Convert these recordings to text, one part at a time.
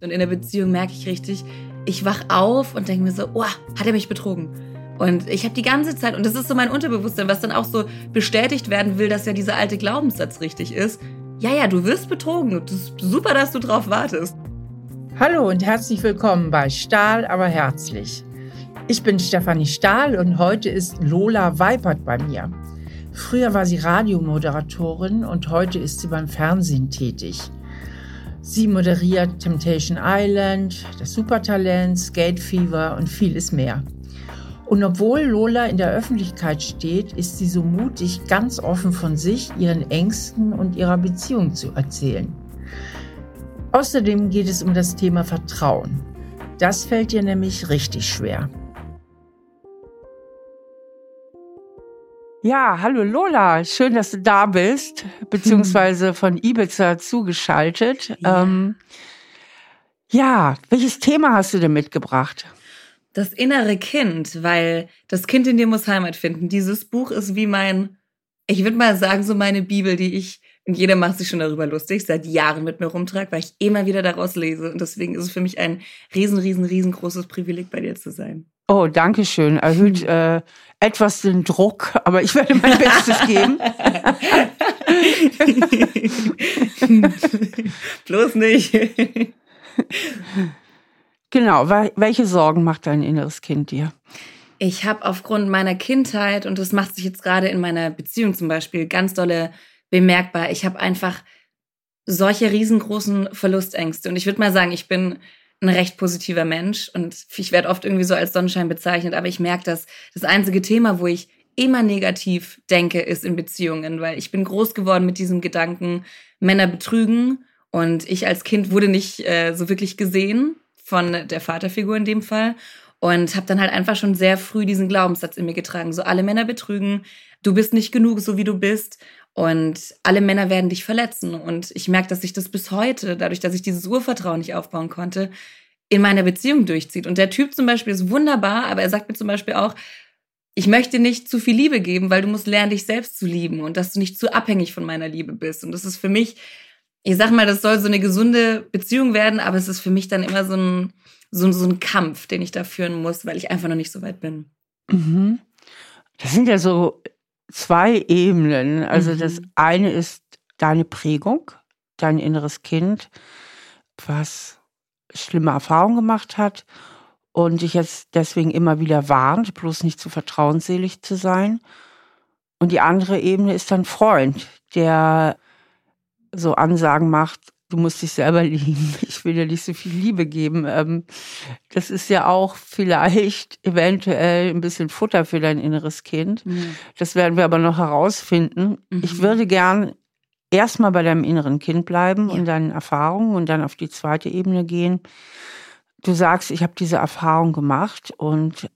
Und in der Beziehung merke ich richtig, ich wach auf und denke mir so, oh, hat er mich betrogen? Und ich habe die ganze Zeit, und das ist so mein Unterbewusstsein, was dann auch so bestätigt werden will, dass ja dieser alte Glaubenssatz richtig ist. Ja, ja, du wirst betrogen. Das ist super, dass du drauf wartest. Hallo und herzlich willkommen bei Stahl, aber herzlich. Ich bin Stefanie Stahl und heute ist Lola Weipert bei mir. Früher war sie Radiomoderatorin und heute ist sie beim Fernsehen tätig. Sie moderiert Temptation Island, das Supertalent, Skate Fever und vieles mehr. Und obwohl Lola in der Öffentlichkeit steht, ist sie so mutig, ganz offen von sich, ihren Ängsten und ihrer Beziehung zu erzählen. Außerdem geht es um das Thema Vertrauen. Das fällt ihr nämlich richtig schwer. Ja, hallo Lola, schön, dass du da bist, beziehungsweise von Ibiza zugeschaltet. Ja. Ähm, ja, welches Thema hast du denn mitgebracht? Das innere Kind, weil das Kind in dir muss Heimat finden. Dieses Buch ist wie mein, ich würde mal sagen, so meine Bibel, die ich, und jeder macht sich schon darüber lustig, seit Jahren mit mir rumtrage, weil ich immer wieder daraus lese. Und deswegen ist es für mich ein riesen, riesen, riesengroßes Privileg, bei dir zu sein. Oh, danke schön. Erhöht äh, etwas den Druck, aber ich werde mein Bestes geben. Bloß nicht. genau, welche Sorgen macht dein inneres Kind dir? Ich habe aufgrund meiner Kindheit, und das macht sich jetzt gerade in meiner Beziehung zum Beispiel ganz dolle bemerkbar, ich habe einfach solche riesengroßen Verlustängste. Und ich würde mal sagen, ich bin ein recht positiver Mensch und ich werde oft irgendwie so als Sonnenschein bezeichnet, aber ich merke, dass das einzige Thema, wo ich immer negativ denke, ist in Beziehungen, weil ich bin groß geworden mit diesem Gedanken, Männer betrügen und ich als Kind wurde nicht äh, so wirklich gesehen von der Vaterfigur in dem Fall und habe dann halt einfach schon sehr früh diesen Glaubenssatz in mir getragen, so alle Männer betrügen, du bist nicht genug, so wie du bist und alle Männer werden dich verletzen. Und ich merke, dass sich das bis heute, dadurch, dass ich dieses Urvertrauen nicht aufbauen konnte, in meiner Beziehung durchzieht. Und der Typ zum Beispiel ist wunderbar, aber er sagt mir zum Beispiel auch, ich möchte nicht zu viel Liebe geben, weil du musst lernen, dich selbst zu lieben und dass du nicht zu abhängig von meiner Liebe bist. Und das ist für mich, ich sag mal, das soll so eine gesunde Beziehung werden, aber es ist für mich dann immer so ein, so, so ein Kampf, den ich da führen muss, weil ich einfach noch nicht so weit bin. Mhm. Das sind ja so zwei Ebenen. Also mhm. das eine ist deine Prägung, dein inneres Kind, was schlimme Erfahrungen gemacht hat und dich jetzt deswegen immer wieder warnt, bloß nicht zu vertrauensselig zu sein. Und die andere Ebene ist dein Freund, der so Ansagen macht, du musst dich selber lieben, ich will dir nicht so viel Liebe geben. Ähm, das ist ja auch vielleicht eventuell ein bisschen Futter für dein inneres Kind. Mhm. Das werden wir aber noch herausfinden. Mhm. Ich würde gern erstmal bei deinem inneren Kind bleiben ja. und deinen Erfahrungen und dann auf die zweite Ebene gehen. Du sagst, ich habe diese Erfahrung gemacht und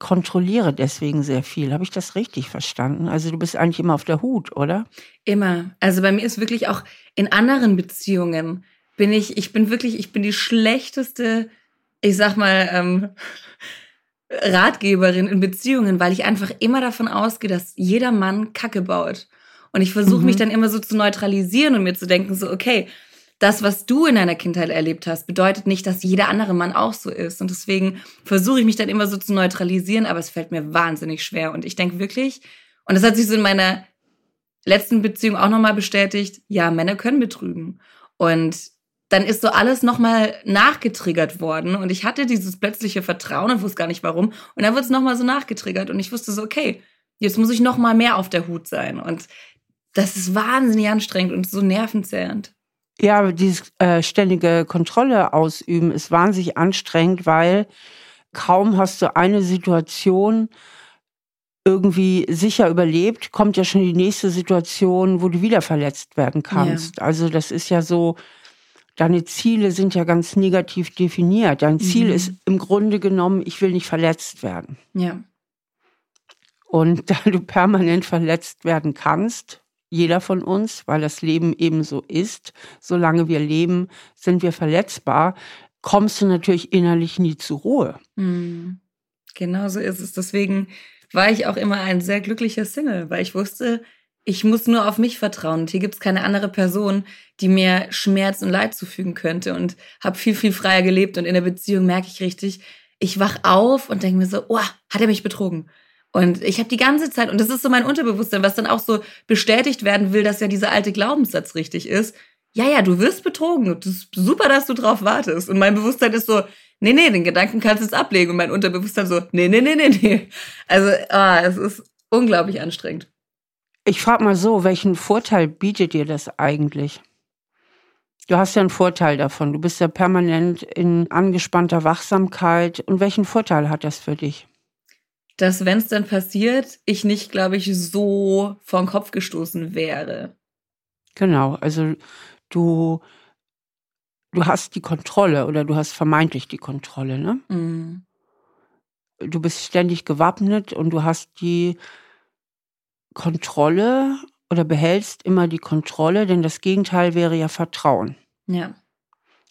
kontrolliere deswegen sehr viel. Habe ich das richtig verstanden? Also du bist eigentlich immer auf der Hut, oder? Immer. Also bei mir ist wirklich auch in anderen Beziehungen bin ich, ich bin wirklich, ich bin die schlechteste, ich sag mal, ähm, Ratgeberin in Beziehungen, weil ich einfach immer davon ausgehe, dass jeder Mann Kacke baut. Und ich versuche mhm. mich dann immer so zu neutralisieren und mir zu denken, so, okay, das, was du in deiner Kindheit erlebt hast, bedeutet nicht, dass jeder andere Mann auch so ist. Und deswegen versuche ich mich dann immer so zu neutralisieren, aber es fällt mir wahnsinnig schwer. Und ich denke wirklich, und das hat sich so in meiner letzten Beziehung auch nochmal bestätigt, ja, Männer können betrügen. Und dann ist so alles nochmal nachgetriggert worden und ich hatte dieses plötzliche Vertrauen und wusste gar nicht warum. Und dann wird es nochmal so nachgetriggert und ich wusste so, okay, jetzt muss ich nochmal mehr auf der Hut sein. Und das ist wahnsinnig anstrengend und so nervenzehrend. Ja, dieses äh, ständige Kontrolle ausüben ist wahnsinnig anstrengend, weil kaum hast du eine Situation irgendwie sicher überlebt, kommt ja schon die nächste Situation, wo du wieder verletzt werden kannst. Ja. Also das ist ja so, deine Ziele sind ja ganz negativ definiert. Dein Ziel mhm. ist im Grunde genommen, ich will nicht verletzt werden. Ja. Und da du permanent verletzt werden kannst, jeder von uns, weil das Leben eben so ist. Solange wir leben, sind wir verletzbar. Kommst du natürlich innerlich nie zur Ruhe. Mhm. Genau so ist es. Deswegen war ich auch immer ein sehr glücklicher Single, weil ich wusste, ich muss nur auf mich vertrauen. Und hier gibt's keine andere Person, die mir Schmerz und Leid zufügen könnte. Und habe viel, viel freier gelebt. Und in der Beziehung merke ich richtig, ich wach auf und denke mir so, oh, hat er mich betrogen? Und ich habe die ganze Zeit, und das ist so mein Unterbewusstsein, was dann auch so bestätigt werden will, dass ja dieser alte Glaubenssatz richtig ist. Ja, ja, du wirst betrogen. Das ist super, dass du drauf wartest. Und mein Bewusstsein ist so, nee, nee, den Gedanken kannst du jetzt ablegen. Und mein Unterbewusstsein so, nee, nee, nee, nee, nee. Also, ah, es ist unglaublich anstrengend. Ich frage mal so, welchen Vorteil bietet dir das eigentlich? Du hast ja einen Vorteil davon. Du bist ja permanent in angespannter Wachsamkeit. Und welchen Vorteil hat das für dich? Dass, wenn es dann passiert, ich nicht, glaube ich, so vor den Kopf gestoßen wäre. Genau, also du, du hast die Kontrolle oder du hast vermeintlich die Kontrolle, ne? Mhm. Du bist ständig gewappnet und du hast die Kontrolle oder behältst immer die Kontrolle, denn das Gegenteil wäre ja Vertrauen. Ja.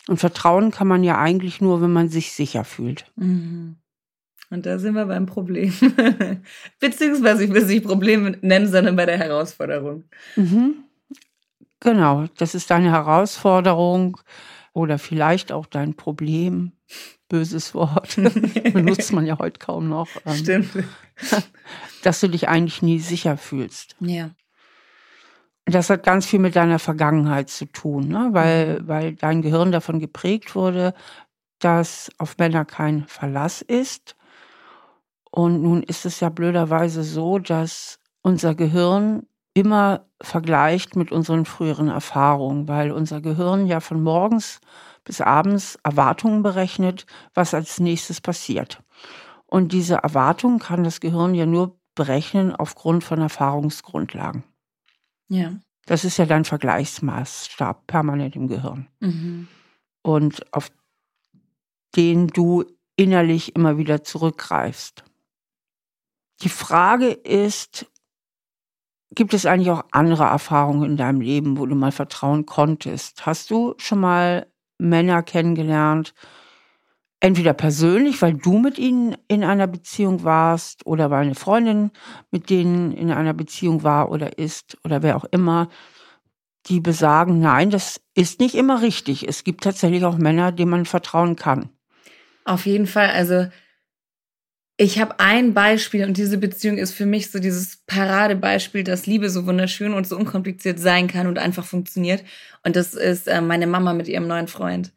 Und Vertrauen kann man ja eigentlich nur, wenn man sich sicher fühlt. Mhm. Und da sind wir beim Problem. Beziehungsweise ich will es nicht Problem nennen, sondern bei der Herausforderung. Mhm. Genau, das ist deine Herausforderung oder vielleicht auch dein Problem. Böses Wort. Benutzt man ja heute kaum noch. Ähm, Stimmt. Dass du dich eigentlich nie sicher fühlst. Ja. Das hat ganz viel mit deiner Vergangenheit zu tun, ne? weil, mhm. weil dein Gehirn davon geprägt wurde, dass auf Männer kein Verlass ist. Und nun ist es ja blöderweise so, dass unser Gehirn immer vergleicht mit unseren früheren Erfahrungen, weil unser Gehirn ja von morgens bis abends Erwartungen berechnet, was als nächstes passiert. Und diese Erwartungen kann das Gehirn ja nur berechnen aufgrund von Erfahrungsgrundlagen. Ja. Das ist ja dein Vergleichsmaßstab permanent im Gehirn. Mhm. Und auf den du innerlich immer wieder zurückgreifst. Die Frage ist, gibt es eigentlich auch andere Erfahrungen in deinem Leben, wo du mal vertrauen konntest? Hast du schon mal Männer kennengelernt, entweder persönlich, weil du mit ihnen in einer Beziehung warst oder weil eine Freundin mit denen in einer Beziehung war oder ist oder wer auch immer, die besagen, nein, das ist nicht immer richtig. Es gibt tatsächlich auch Männer, denen man vertrauen kann. Auf jeden Fall. Also ich habe ein Beispiel und diese Beziehung ist für mich so dieses Paradebeispiel, dass Liebe so wunderschön und so unkompliziert sein kann und einfach funktioniert. Und das ist äh, meine Mama mit ihrem neuen Freund.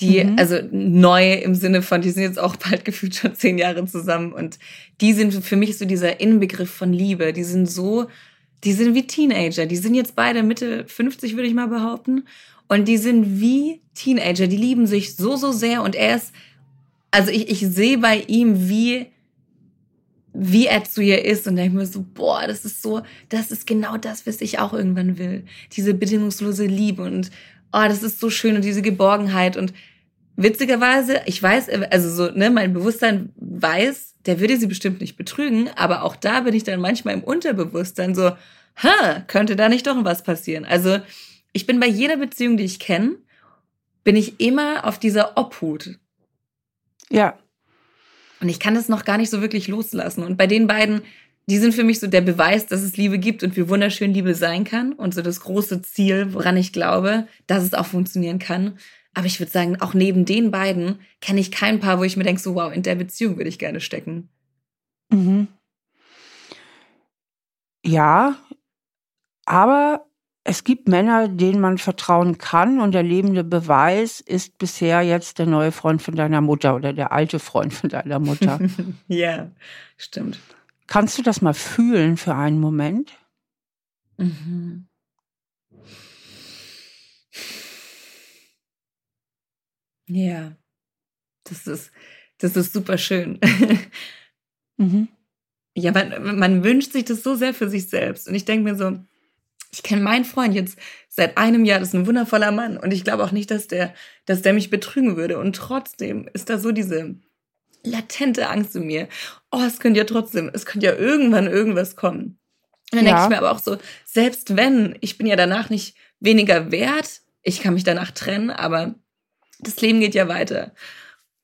Die, mhm. also neu im Sinne von, die sind jetzt auch bald gefühlt schon zehn Jahre zusammen und die sind für mich so dieser Inbegriff von Liebe. Die sind so, die sind wie Teenager. Die sind jetzt beide Mitte 50, würde ich mal behaupten. Und die sind wie Teenager. Die lieben sich so, so sehr und er ist, also ich, ich sehe bei ihm, wie wie er zu ihr ist und denke mir so, boah, das ist so, das ist genau das, was ich auch irgendwann will. Diese bedingungslose Liebe und oh, das ist so schön und diese Geborgenheit und witzigerweise, ich weiß, also so, ne, mein Bewusstsein weiß, der würde sie bestimmt nicht betrügen, aber auch da bin ich dann manchmal im Unterbewusstsein so, ha, könnte da nicht doch was passieren? Also, ich bin bei jeder Beziehung, die ich kenne, bin ich immer auf dieser Obhut. Ja, und ich kann das noch gar nicht so wirklich loslassen. Und bei den beiden, die sind für mich so der Beweis, dass es Liebe gibt und wie wunderschön Liebe sein kann. Und so das große Ziel, woran ich glaube, dass es auch funktionieren kann. Aber ich würde sagen, auch neben den beiden kenne ich kein Paar, wo ich mir denke, so wow, in der Beziehung würde ich gerne stecken. Mhm. Ja, aber es gibt Männer, denen man vertrauen kann und der lebende Beweis ist bisher jetzt der neue Freund von deiner Mutter oder der alte Freund von deiner Mutter. ja, stimmt. Kannst du das mal fühlen für einen Moment? Mhm. Ja, das ist, das ist super schön. mhm. Ja, man, man wünscht sich das so sehr für sich selbst. Und ich denke mir so, ich kenne meinen Freund jetzt seit einem Jahr, das ist ein wundervoller Mann und ich glaube auch nicht, dass der, dass der mich betrügen würde und trotzdem ist da so diese latente Angst in mir. Oh, es könnte ja trotzdem, es könnte ja irgendwann irgendwas kommen. Und dann ja. denke ich mir aber auch so, selbst wenn, ich bin ja danach nicht weniger wert, ich kann mich danach trennen, aber das Leben geht ja weiter.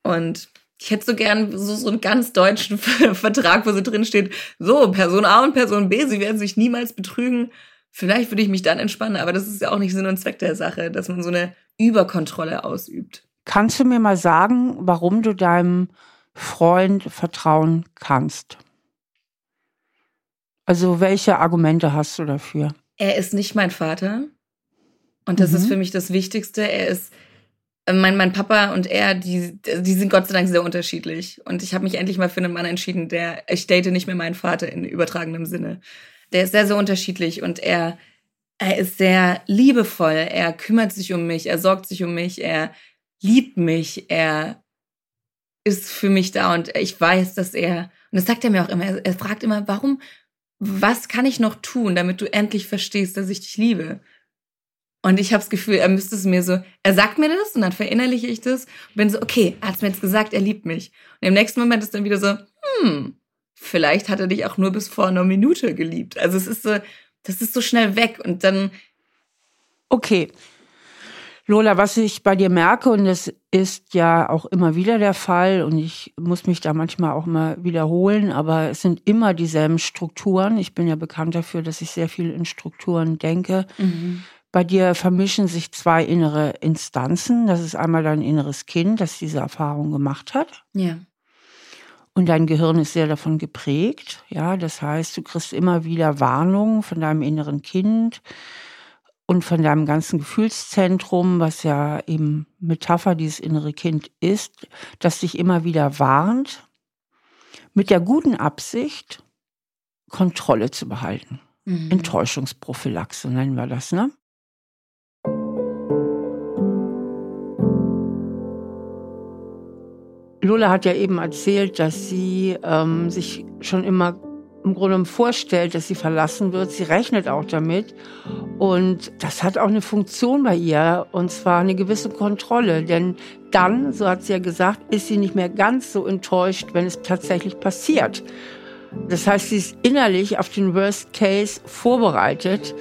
Und ich hätte so gern so, so einen ganz deutschen Vertrag, wo so drin steht, so, Person A und Person B, sie werden sich niemals betrügen. Vielleicht würde ich mich dann entspannen, aber das ist ja auch nicht Sinn und Zweck der Sache, dass man so eine Überkontrolle ausübt. Kannst du mir mal sagen, warum du deinem Freund vertrauen kannst? Also welche Argumente hast du dafür? Er ist nicht mein Vater. Und das mhm. ist für mich das Wichtigste. Er ist äh, mein, mein Papa und er, die, die sind Gott sei Dank sehr unterschiedlich. Und ich habe mich endlich mal für einen Mann entschieden, der, ich date nicht mehr meinen Vater in übertragenem Sinne. Der ist sehr, sehr unterschiedlich und er, er ist sehr liebevoll. Er kümmert sich um mich, er sorgt sich um mich, er liebt mich, er ist für mich da und ich weiß, dass er, und das sagt er mir auch immer, er, er fragt immer, warum, was kann ich noch tun, damit du endlich verstehst, dass ich dich liebe? Und ich habe das Gefühl, er müsste es mir so, er sagt mir das und dann verinnerliche ich das und bin so, okay, er hat mir jetzt gesagt, er liebt mich. Und im nächsten Moment ist dann wieder so, hm, vielleicht hat er dich auch nur bis vor einer Minute geliebt. Also es ist so, das ist so schnell weg und dann. Okay. Lola, was ich bei dir merke, und das ist ja auch immer wieder der Fall, und ich muss mich da manchmal auch mal wiederholen, aber es sind immer dieselben Strukturen. Ich bin ja bekannt dafür, dass ich sehr viel in Strukturen denke. Mhm. Bei dir vermischen sich zwei innere Instanzen. Das ist einmal dein inneres Kind, das diese Erfahrung gemacht hat. Ja. Und dein Gehirn ist sehr davon geprägt. Ja, das heißt, du kriegst immer wieder Warnungen von deinem inneren Kind und von deinem ganzen Gefühlszentrum, was ja eben Metapher dieses innere Kind ist, das dich immer wieder warnt, mit der guten Absicht, Kontrolle zu behalten. Mhm. Enttäuschungsprophylaxe nennen wir das, ne? Lola hat ja eben erzählt, dass sie ähm, sich schon immer im Grunde vorstellt, dass sie verlassen wird. Sie rechnet auch damit. Und das hat auch eine Funktion bei ihr, und zwar eine gewisse Kontrolle. Denn dann, so hat sie ja gesagt, ist sie nicht mehr ganz so enttäuscht, wenn es tatsächlich passiert. Das heißt, sie ist innerlich auf den Worst Case vorbereitet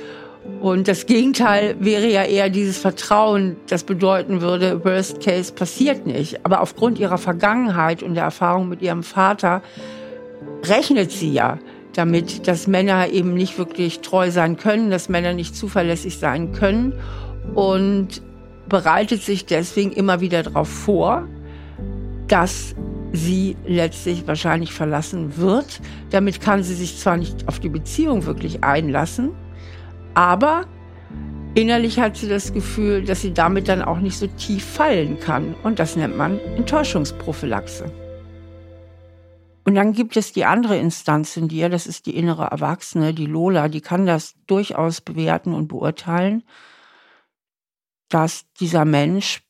und das Gegenteil wäre ja eher dieses Vertrauen, das bedeuten würde, Worst Case passiert nicht. Aber aufgrund ihrer Vergangenheit und der Erfahrung mit ihrem Vater rechnet sie ja damit, dass Männer eben nicht wirklich treu sein können, dass Männer nicht zuverlässig sein können und bereitet sich deswegen immer wieder darauf vor, dass sie letztlich wahrscheinlich verlassen wird. Damit kann sie sich zwar nicht auf die Beziehung wirklich einlassen, aber innerlich hat sie das Gefühl, dass sie damit dann auch nicht so tief fallen kann. Und das nennt man Enttäuschungsprophylaxe. Und dann gibt es die andere Instanz in dir, das ist die innere Erwachsene, die Lola, die kann das durchaus bewerten und beurteilen, dass dieser Mensch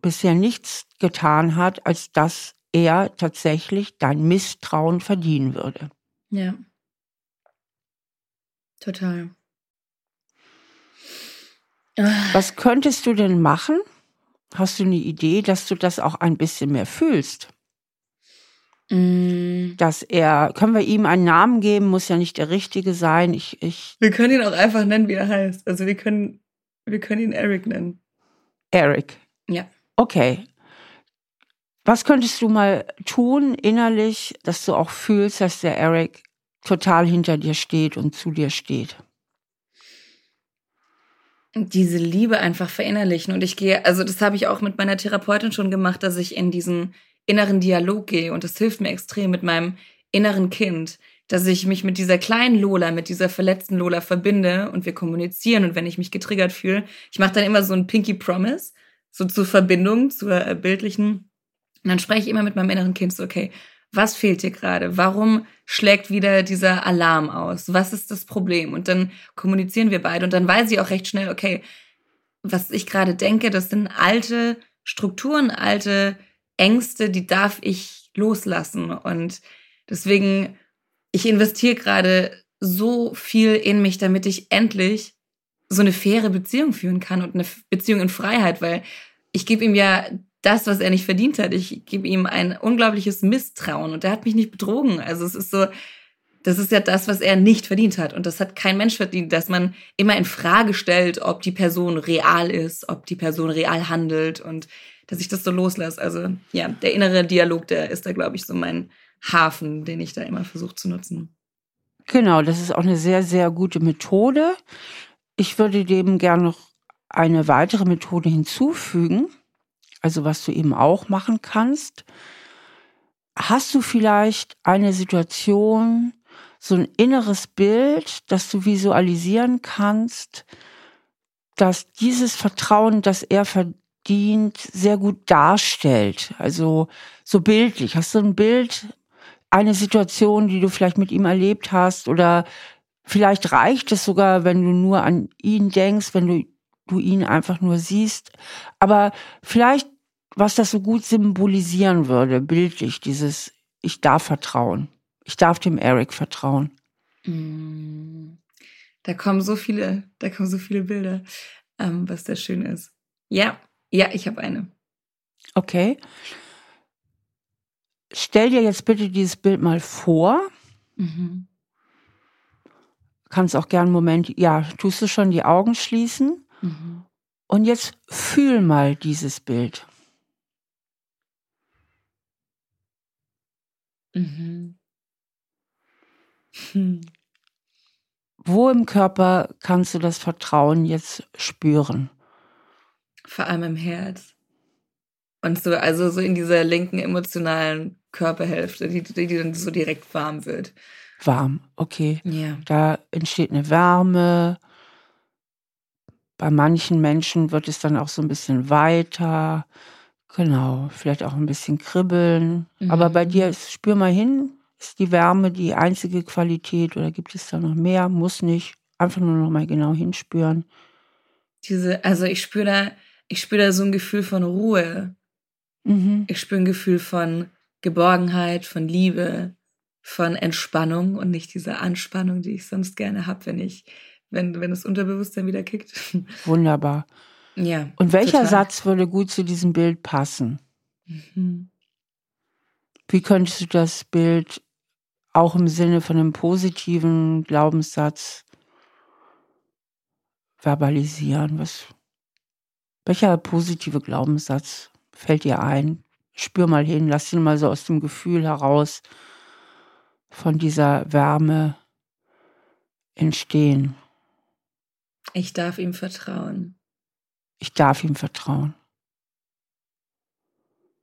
bisher nichts getan hat, als dass er tatsächlich dein Misstrauen verdienen würde. Ja. Total. Was könntest du denn machen? Hast du eine Idee, dass du das auch ein bisschen mehr fühlst? Mm. Dass er, können wir ihm einen Namen geben, muss ja nicht der richtige sein. Ich, ich. Wir können ihn auch einfach nennen, wie er heißt. Also wir können, wir können ihn Eric nennen. Eric. Ja. Okay. Was könntest du mal tun innerlich, dass du auch fühlst, dass der Eric total hinter dir steht und zu dir steht? Diese Liebe einfach verinnerlichen. Und ich gehe, also das habe ich auch mit meiner Therapeutin schon gemacht, dass ich in diesen inneren Dialog gehe. Und das hilft mir extrem mit meinem inneren Kind, dass ich mich mit dieser kleinen Lola, mit dieser verletzten Lola verbinde und wir kommunizieren. Und wenn ich mich getriggert fühle, ich mache dann immer so ein Pinky Promise, so zur Verbindung, zur äh, bildlichen. Und dann spreche ich immer mit meinem inneren Kind so, okay, was fehlt dir gerade? Warum schlägt wieder dieser Alarm aus? Was ist das Problem? Und dann kommunizieren wir beide und dann weiß ich auch recht schnell, okay, was ich gerade denke, das sind alte Strukturen, alte Ängste, die darf ich loslassen. Und deswegen, ich investiere gerade so viel in mich, damit ich endlich so eine faire Beziehung führen kann und eine Beziehung in Freiheit, weil ich gebe ihm ja das, was er nicht verdient hat. Ich gebe ihm ein unglaubliches Misstrauen und er hat mich nicht betrogen. Also es ist so, das ist ja das, was er nicht verdient hat. Und das hat kein Mensch verdient, dass man immer in Frage stellt, ob die Person real ist, ob die Person real handelt und dass ich das so loslasse. Also ja, der innere Dialog, der ist da, glaube ich, so mein Hafen, den ich da immer versuche zu nutzen. Genau, das ist auch eine sehr, sehr gute Methode. Ich würde dem gerne noch eine weitere Methode hinzufügen, also was du eben auch machen kannst. Hast du vielleicht eine Situation, so ein inneres Bild, das du visualisieren kannst, dass dieses Vertrauen, das er verdient, sehr gut darstellt. Also so bildlich. Hast du ein Bild, eine Situation, die du vielleicht mit ihm erlebt hast oder vielleicht reicht es sogar, wenn du nur an ihn denkst, wenn du, du ihn einfach nur siehst. Aber vielleicht, was das so gut symbolisieren würde, bildlich, dieses Ich darf vertrauen. Ich darf dem Eric vertrauen. Mm. Da kommen so viele, da kommen so viele Bilder, ähm, was da schön ist. Ja, ja, ich habe eine. Okay. Stell dir jetzt bitte dieses Bild mal vor. Mhm. Kannst auch gern einen Moment, ja, tust du schon die Augen schließen. Mhm. Und jetzt fühl mal dieses Bild. Mhm. Hm. Wo im Körper kannst du das Vertrauen jetzt spüren? Vor allem im Herz. Und so, also so in dieser linken emotionalen Körperhälfte, die, die, die dann so direkt warm wird. Warm, okay. Ja. Da entsteht eine Wärme. Bei manchen Menschen wird es dann auch so ein bisschen weiter. Genau, vielleicht auch ein bisschen kribbeln. Mhm. Aber bei dir, spür mal hin, ist die Wärme die einzige Qualität oder gibt es da noch mehr? Muss nicht. Einfach nur noch mal genau hinspüren. Diese, also ich spüre da, ich spüre da so ein Gefühl von Ruhe. Mhm. Ich spüre ein Gefühl von Geborgenheit, von Liebe, von Entspannung und nicht diese Anspannung, die ich sonst gerne habe, wenn ich, wenn, wenn das Unterbewusstsein wieder kickt. Wunderbar. Ja. Und welcher total. Satz würde gut zu diesem Bild passen? Mhm. Wie könntest du das Bild auch im Sinne von einem positiven Glaubenssatz verbalisieren? Was, welcher positive Glaubenssatz fällt dir ein? Spür mal hin, lass ihn mal so aus dem Gefühl heraus von dieser Wärme entstehen. Ich darf ihm vertrauen. Ich darf ihm vertrauen.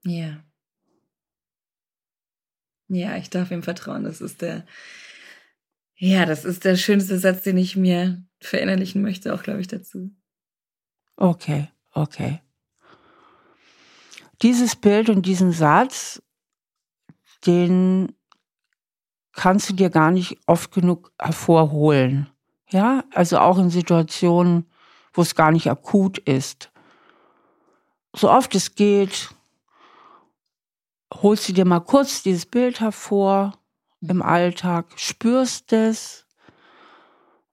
Ja. Ja, ich darf ihm vertrauen. Das ist der, ja, das ist der schönste Satz, den ich mir verinnerlichen möchte, auch glaube ich dazu. Okay, okay. Dieses Bild und diesen Satz, den kannst du dir gar nicht oft genug hervorholen. Ja, also auch in Situationen, wo es gar nicht akut ist. So oft es geht, holst du dir mal kurz dieses Bild hervor im Alltag, spürst es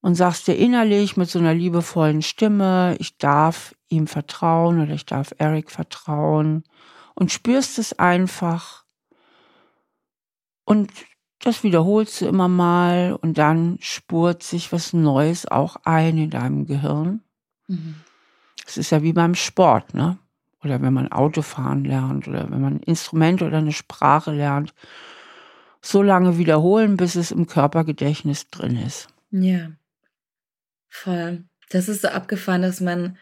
und sagst dir innerlich mit so einer liebevollen Stimme, ich darf ihm vertrauen oder ich darf Eric vertrauen und spürst es einfach und das wiederholst du immer mal und dann spurt sich was Neues auch ein in deinem Gehirn. Mhm. Es ist ja wie beim Sport, ne? oder wenn man Autofahren lernt oder wenn man ein Instrument oder eine Sprache lernt, so lange wiederholen, bis es im Körpergedächtnis drin ist. Ja, voll. Das ist so abgefahren, dass man,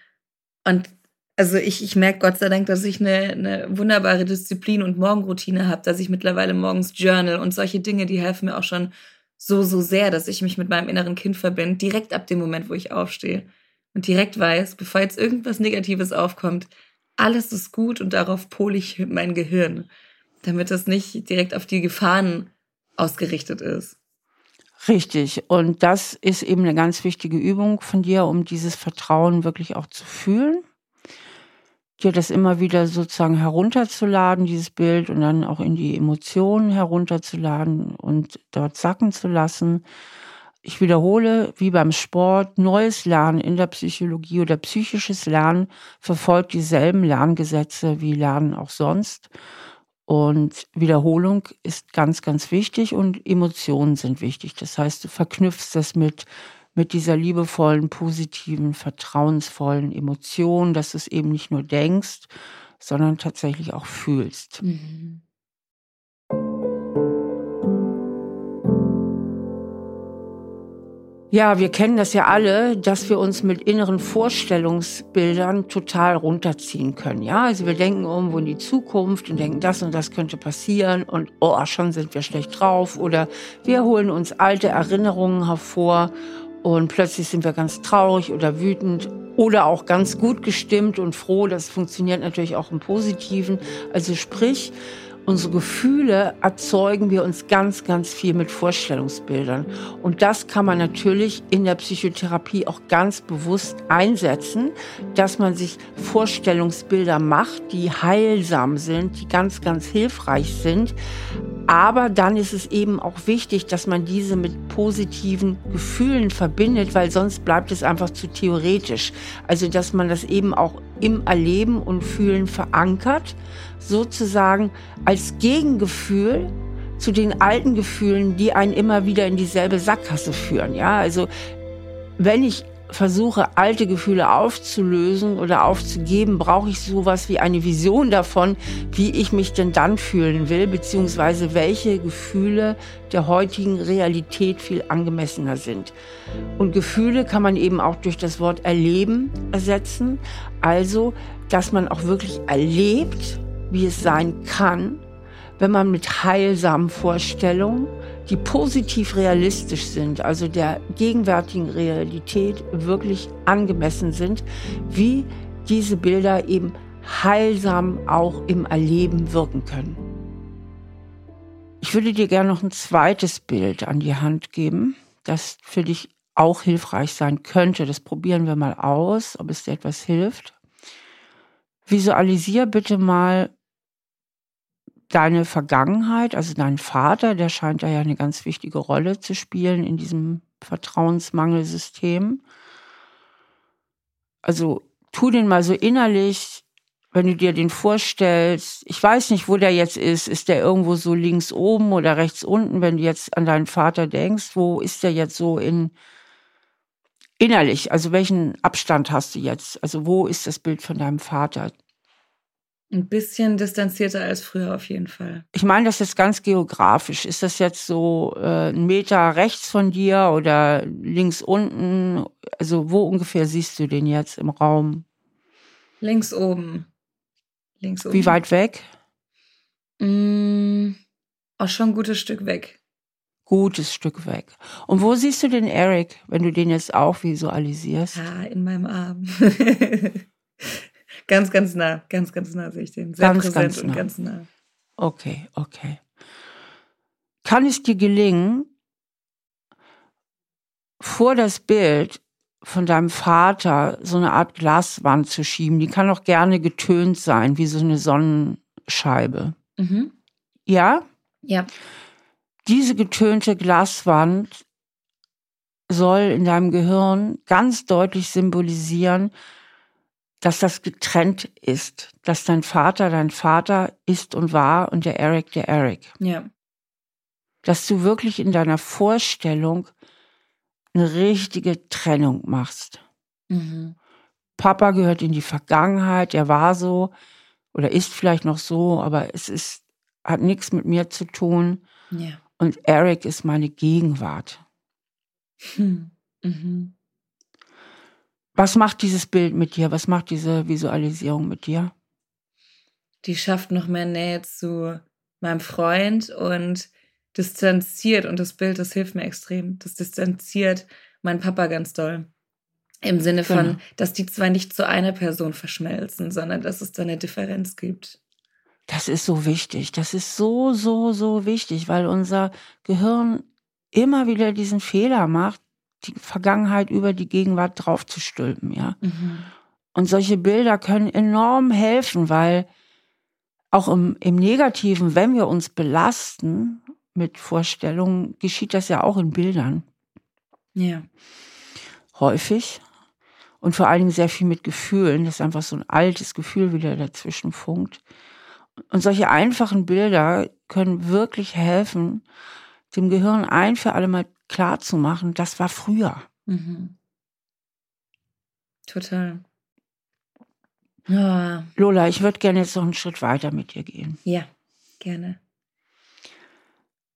und also ich, ich merke Gott sei Dank, dass ich eine, eine wunderbare Disziplin und Morgenroutine habe, dass ich mittlerweile morgens journal und solche Dinge, die helfen mir auch schon so, so sehr, dass ich mich mit meinem inneren Kind verbinde, direkt ab dem Moment, wo ich aufstehe. Und direkt weiß, bevor jetzt irgendwas Negatives aufkommt, alles ist gut und darauf pole ich mein Gehirn, damit das nicht direkt auf die Gefahren ausgerichtet ist. Richtig. Und das ist eben eine ganz wichtige Übung von dir, um dieses Vertrauen wirklich auch zu fühlen. Dir das immer wieder sozusagen herunterzuladen, dieses Bild, und dann auch in die Emotionen herunterzuladen und dort sacken zu lassen. Ich wiederhole, wie beim Sport, neues Lernen in der Psychologie oder psychisches Lernen verfolgt dieselben Lerngesetze wie Lernen auch sonst. Und Wiederholung ist ganz, ganz wichtig und Emotionen sind wichtig. Das heißt, du verknüpfst das mit, mit dieser liebevollen, positiven, vertrauensvollen Emotion, dass du es eben nicht nur denkst, sondern tatsächlich auch fühlst. Mhm. Ja, wir kennen das ja alle, dass wir uns mit inneren Vorstellungsbildern total runterziehen können. Ja, also wir denken irgendwo in die Zukunft und denken, das und das könnte passieren und oh, schon sind wir schlecht drauf oder wir holen uns alte Erinnerungen hervor und plötzlich sind wir ganz traurig oder wütend oder auch ganz gut gestimmt und froh. Das funktioniert natürlich auch im Positiven. Also sprich, Unsere Gefühle erzeugen wir uns ganz, ganz viel mit Vorstellungsbildern. Und das kann man natürlich in der Psychotherapie auch ganz bewusst einsetzen, dass man sich Vorstellungsbilder macht, die heilsam sind, die ganz, ganz hilfreich sind. Aber dann ist es eben auch wichtig, dass man diese mit positiven Gefühlen verbindet, weil sonst bleibt es einfach zu theoretisch. Also, dass man das eben auch im Erleben und Fühlen verankert, sozusagen als Gegengefühl zu den alten Gefühlen, die einen immer wieder in dieselbe Sackgasse führen. Ja, also wenn ich versuche, alte Gefühle aufzulösen oder aufzugeben, brauche ich sowas wie eine Vision davon, wie ich mich denn dann fühlen will, beziehungsweise welche Gefühle der heutigen Realität viel angemessener sind. Und Gefühle kann man eben auch durch das Wort erleben ersetzen. Also, dass man auch wirklich erlebt, wie es sein kann, wenn man mit heilsamen Vorstellungen die positiv realistisch sind, also der gegenwärtigen Realität wirklich angemessen sind, wie diese Bilder eben heilsam auch im Erleben wirken können. Ich würde dir gerne noch ein zweites Bild an die Hand geben, das für dich auch hilfreich sein könnte. Das probieren wir mal aus, ob es dir etwas hilft. Visualisier bitte mal deine Vergangenheit, also dein Vater, der scheint da ja eine ganz wichtige Rolle zu spielen in diesem Vertrauensmangelsystem. Also tu den mal so innerlich, wenn du dir den vorstellst. Ich weiß nicht, wo der jetzt ist. Ist der irgendwo so links oben oder rechts unten, wenn du jetzt an deinen Vater denkst? Wo ist der jetzt so in innerlich? Also welchen Abstand hast du jetzt? Also wo ist das Bild von deinem Vater? Ein bisschen distanzierter als früher auf jeden Fall. Ich meine das jetzt ganz geografisch. Ist das jetzt so äh, ein Meter rechts von dir oder links unten? Also wo ungefähr siehst du den jetzt im Raum? Links oben. Links oben. Wie weit weg? Mm, auch schon ein gutes Stück weg. Gutes Stück weg. Und wo siehst du den Eric, wenn du den jetzt auch visualisierst? Ah, in meinem Arm. Ganz, ganz nah, ganz, ganz nah sehe ich den. Sehr ganz, präsent ganz und nah. ganz nah. Okay, okay. Kann es dir gelingen, vor das Bild von deinem Vater so eine Art Glaswand zu schieben? Die kann auch gerne getönt sein, wie so eine Sonnenscheibe. Mhm. Ja? Ja. Diese getönte Glaswand soll in deinem Gehirn ganz deutlich symbolisieren, dass das getrennt ist, dass dein Vater dein Vater ist und war und der Eric der Eric. Ja. Dass du wirklich in deiner Vorstellung eine richtige Trennung machst. Mhm. Papa gehört in die Vergangenheit, er war so oder ist vielleicht noch so, aber es ist, hat nichts mit mir zu tun. Ja. Und Eric ist meine Gegenwart. Hm. Mhm. Was macht dieses Bild mit dir? Was macht diese Visualisierung mit dir? Die schafft noch mehr Nähe zu meinem Freund und distanziert, und das Bild, das hilft mir extrem, das distanziert meinen Papa ganz doll. Im Sinne von, genau. dass die zwei nicht zu einer Person verschmelzen, sondern dass es da eine Differenz gibt. Das ist so wichtig. Das ist so, so, so wichtig, weil unser Gehirn immer wieder diesen Fehler macht, die Vergangenheit über die Gegenwart draufzustülpen, ja. Mhm. Und solche Bilder können enorm helfen, weil auch im, im Negativen, wenn wir uns belasten mit Vorstellungen, geschieht das ja auch in Bildern. Ja. Häufig. Und vor allen Dingen sehr viel mit Gefühlen, dass einfach so ein altes Gefühl wieder dazwischen funkt. Und solche einfachen Bilder können wirklich helfen, dem Gehirn ein für alle Mal klar zu machen, das war früher. Mhm. Total. Oh. Lola, ich würde gerne jetzt noch einen Schritt weiter mit dir gehen. Ja, gerne.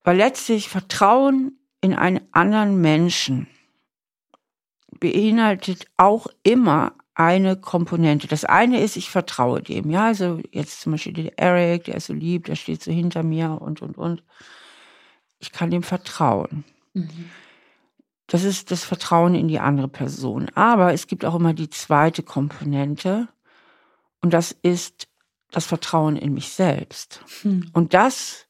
Weil letztlich Vertrauen in einen anderen Menschen beinhaltet auch immer eine Komponente. Das eine ist, ich vertraue dem. Ja, also jetzt zum Beispiel der Eric, der ist so lieb, der steht so hinter mir und, und, und. Ich kann dem vertrauen. Mhm. Das ist das Vertrauen in die andere Person. Aber es gibt auch immer die zweite Komponente. Und das ist das Vertrauen in mich selbst. Mhm. Und das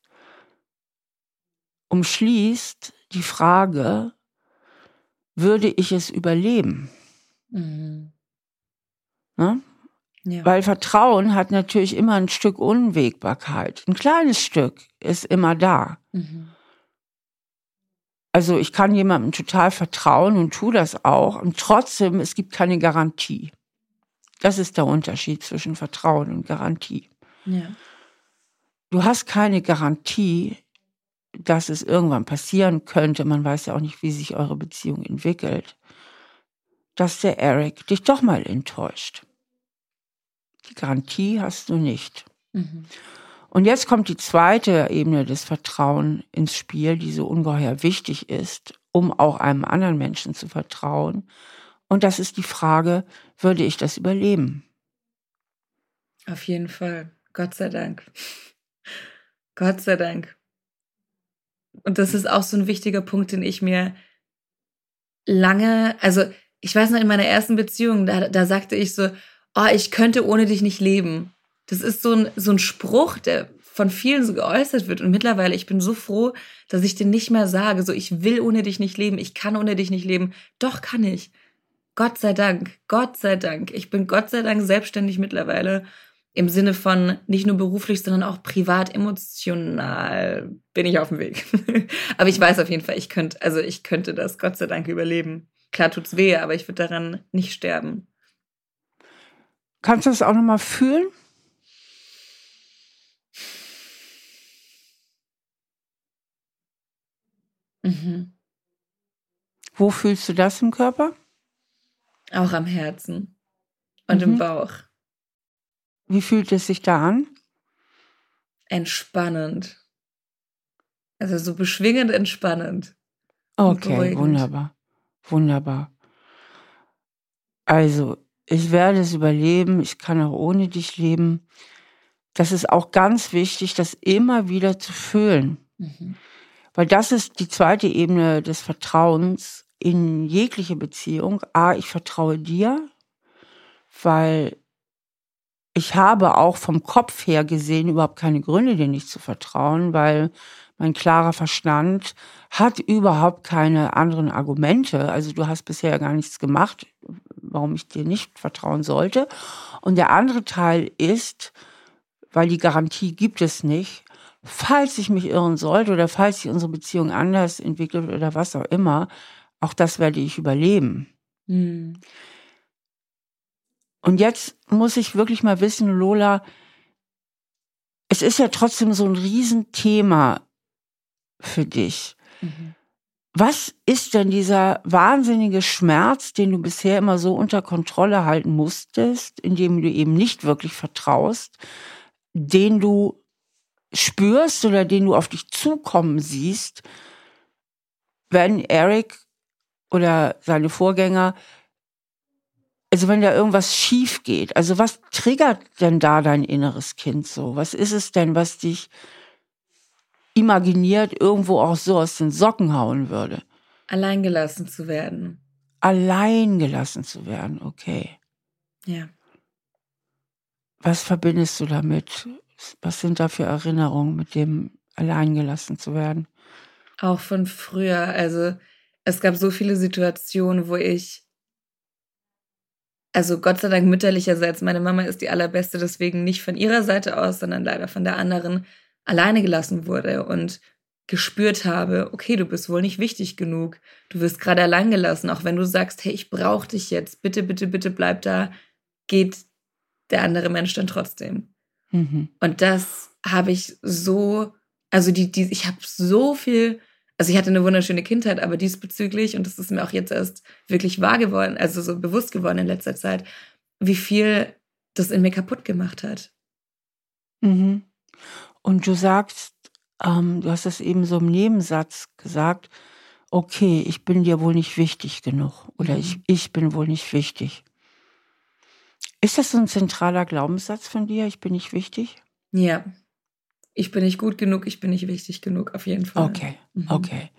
umschließt die Frage, würde ich es überleben? Mhm. Ne? Ja. Weil Vertrauen hat natürlich immer ein Stück Unwägbarkeit. Ein kleines Stück ist immer da. Mhm. Also ich kann jemandem total vertrauen und tue das auch. Und trotzdem, es gibt keine Garantie. Das ist der Unterschied zwischen Vertrauen und Garantie. Ja. Du hast keine Garantie, dass es irgendwann passieren könnte. Man weiß ja auch nicht, wie sich eure Beziehung entwickelt dass der Eric dich doch mal enttäuscht. Die Garantie hast du nicht. Mhm. Und jetzt kommt die zweite Ebene des Vertrauens ins Spiel, die so ungeheuer wichtig ist, um auch einem anderen Menschen zu vertrauen. Und das ist die Frage, würde ich das überleben? Auf jeden Fall. Gott sei Dank. Gott sei Dank. Und das ist auch so ein wichtiger Punkt, den ich mir lange, also ich weiß noch, in meiner ersten Beziehung, da, da sagte ich so, oh, ich könnte ohne dich nicht leben. Das ist so ein, so ein Spruch, der von vielen so geäußert wird. Und mittlerweile, ich bin so froh, dass ich den nicht mehr sage. So, ich will ohne dich nicht leben, ich kann ohne dich nicht leben. Doch kann ich. Gott sei Dank, Gott sei Dank. Ich bin Gott sei Dank selbstständig mittlerweile. Im Sinne von nicht nur beruflich, sondern auch privat, emotional bin ich auf dem Weg. Aber ich weiß auf jeden Fall, ich könnte, also ich könnte das Gott sei Dank überleben. Klar tut's weh, aber ich würde daran nicht sterben. Kannst du das auch nochmal fühlen? Mhm. Wo fühlst du das im Körper? Auch am Herzen und mhm. im Bauch. Wie fühlt es sich da an? Entspannend. Also so beschwingend entspannend. Okay, wunderbar. Wunderbar. Also, ich werde es überleben, ich kann auch ohne dich leben. Das ist auch ganz wichtig, das immer wieder zu fühlen. Mhm. Weil das ist die zweite Ebene des Vertrauens in jegliche Beziehung. A, ich vertraue dir, weil ich habe auch vom Kopf her gesehen überhaupt keine Gründe, dir nicht zu vertrauen, weil mein klarer Verstand hat überhaupt keine anderen Argumente. Also du hast bisher gar nichts gemacht, warum ich dir nicht vertrauen sollte. Und der andere Teil ist, weil die Garantie gibt es nicht, falls ich mich irren sollte oder falls sich unsere Beziehung anders entwickelt oder was auch immer, auch das werde ich überleben. Mhm. Und jetzt muss ich wirklich mal wissen, Lola, es ist ja trotzdem so ein Riesenthema für dich. Mhm. Was ist denn dieser wahnsinnige Schmerz, den du bisher immer so unter Kontrolle halten musstest, indem du eben nicht wirklich vertraust, den du spürst oder den du auf dich zukommen siehst, wenn Eric oder seine Vorgänger, also wenn da irgendwas schief geht, also was triggert denn da dein inneres Kind so? Was ist es denn, was dich imaginiert irgendwo auch so aus den Socken hauen würde. Alleingelassen zu werden. Alleingelassen zu werden, okay. Ja. Was verbindest du damit? Was sind da für Erinnerungen mit dem alleingelassen zu werden? Auch von früher. Also es gab so viele Situationen, wo ich, also Gott sei Dank mütterlicherseits, meine Mama ist die allerbeste, deswegen nicht von ihrer Seite aus, sondern leider von der anderen, alleine gelassen wurde und gespürt habe, okay, du bist wohl nicht wichtig genug, du wirst gerade allein gelassen, auch wenn du sagst, hey, ich brauche dich jetzt, bitte, bitte, bitte bleib da, geht der andere Mensch dann trotzdem. Mhm. Und das habe ich so, also die, die, ich habe so viel, also ich hatte eine wunderschöne Kindheit, aber diesbezüglich, und das ist mir auch jetzt erst wirklich wahr geworden, also so bewusst geworden in letzter Zeit, wie viel das in mir kaputt gemacht hat. Mhm. Und du sagst, ähm, du hast es eben so im Nebensatz gesagt, okay, ich bin dir wohl nicht wichtig genug oder mhm. ich, ich bin wohl nicht wichtig. Ist das so ein zentraler Glaubenssatz von dir? Ich bin nicht wichtig? Ja. Ich bin nicht gut genug, ich bin nicht wichtig genug, auf jeden Fall. Okay, mhm. okay.